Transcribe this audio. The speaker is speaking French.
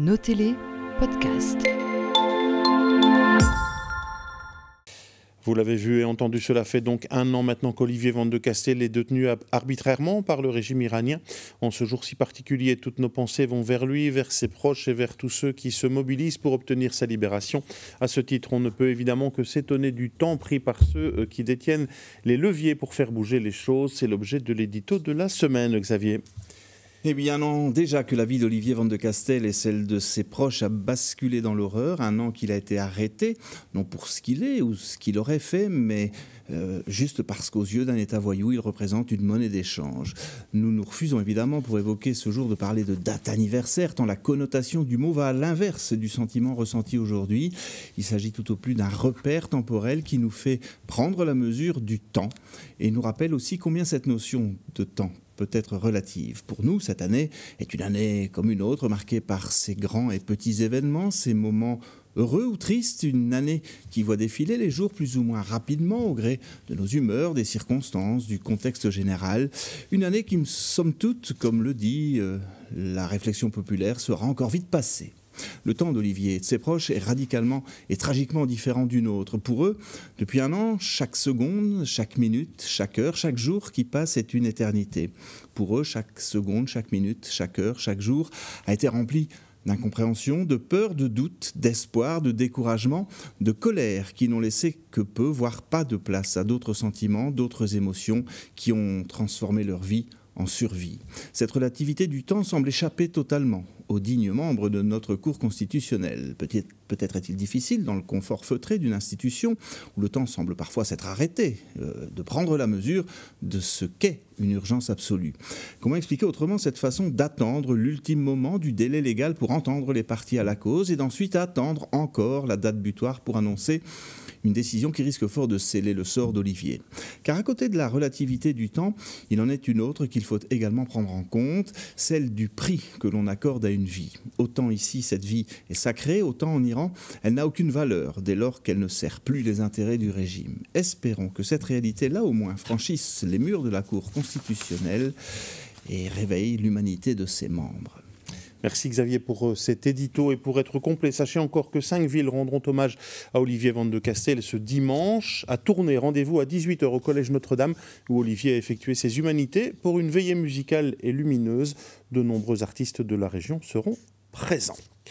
Notez-les, podcast. Vous l'avez vu et entendu, cela fait donc un an maintenant qu'Olivier Van de est détenu arbitrairement par le régime iranien. En ce jour si particulier, toutes nos pensées vont vers lui, vers ses proches et vers tous ceux qui se mobilisent pour obtenir sa libération. À ce titre, on ne peut évidemment que s'étonner du temps pris par ceux euh, qui détiennent les leviers pour faire bouger les choses. C'est l'objet de l'édito de la semaine, Xavier. Eh bien, non, déjà que la vie d'Olivier Van de Castel et celle de ses proches a basculé dans l'horreur, un an qu'il a été arrêté, non pour ce qu'il est ou ce qu'il aurait fait, mais euh, juste parce qu'aux yeux d'un État voyou, il représente une monnaie d'échange. Nous nous refusons évidemment pour évoquer ce jour de parler de date anniversaire, tant la connotation du mot va à l'inverse du sentiment ressenti aujourd'hui. Il s'agit tout au plus d'un repère temporel qui nous fait prendre la mesure du temps et nous rappelle aussi combien cette notion de temps peut être relative. Pour nous, cette année est une année comme une autre, marquée par ces grands et petits événements, ces moments heureux ou tristes, une année qui voit défiler les jours plus ou moins rapidement au gré de nos humeurs, des circonstances, du contexte général, une année qui, somme toute, comme le dit euh, la réflexion populaire, sera encore vite passée. Le temps d'Olivier et de ses proches est radicalement et tragiquement différent du nôtre. Pour eux, depuis un an, chaque seconde, chaque minute, chaque heure, chaque jour qui passe est une éternité. Pour eux, chaque seconde, chaque minute, chaque heure, chaque jour a été rempli d'incompréhension, de peur, de doute, d'espoir, de découragement, de colère, qui n'ont laissé que peu, voire pas de place à d'autres sentiments, d'autres émotions qui ont transformé leur vie en survie. Cette relativité du temps semble échapper totalement aux dignes membres de notre cour constitutionnelle. Peut-être est-il difficile, dans le confort feutré d'une institution, où le temps semble parfois s'être arrêté, euh, de prendre la mesure de ce qu'est une urgence absolue? Comment expliquer autrement cette façon d'attendre l'ultime moment du délai légal pour entendre les parties à la cause et d'ensuite attendre encore la date butoir pour annoncer une décision qui risque fort de sceller le sort d'Olivier? Car à côté de la relativité du temps, il en est une autre qu'il faut également prendre en compte, celle du prix que l'on accorde à une vie. Autant ici cette vie est sacrée, autant en Iran elle n'a aucune valeur dès lors qu'elle ne sert plus les intérêts du régime. Espérons que cette réalité-là au moins franchisse les murs de la Cour constitutionnelle et réveille l'humanité de ses membres. Merci Xavier pour euh, cet édito et pour être complet. Sachez encore que cinq villes rendront hommage à Olivier Van de Castel ce dimanche à Tournai. Rendez-vous à 18h au Collège Notre-Dame où Olivier a effectué ses humanités pour une veillée musicale et lumineuse. De nombreux artistes de la région seront présents.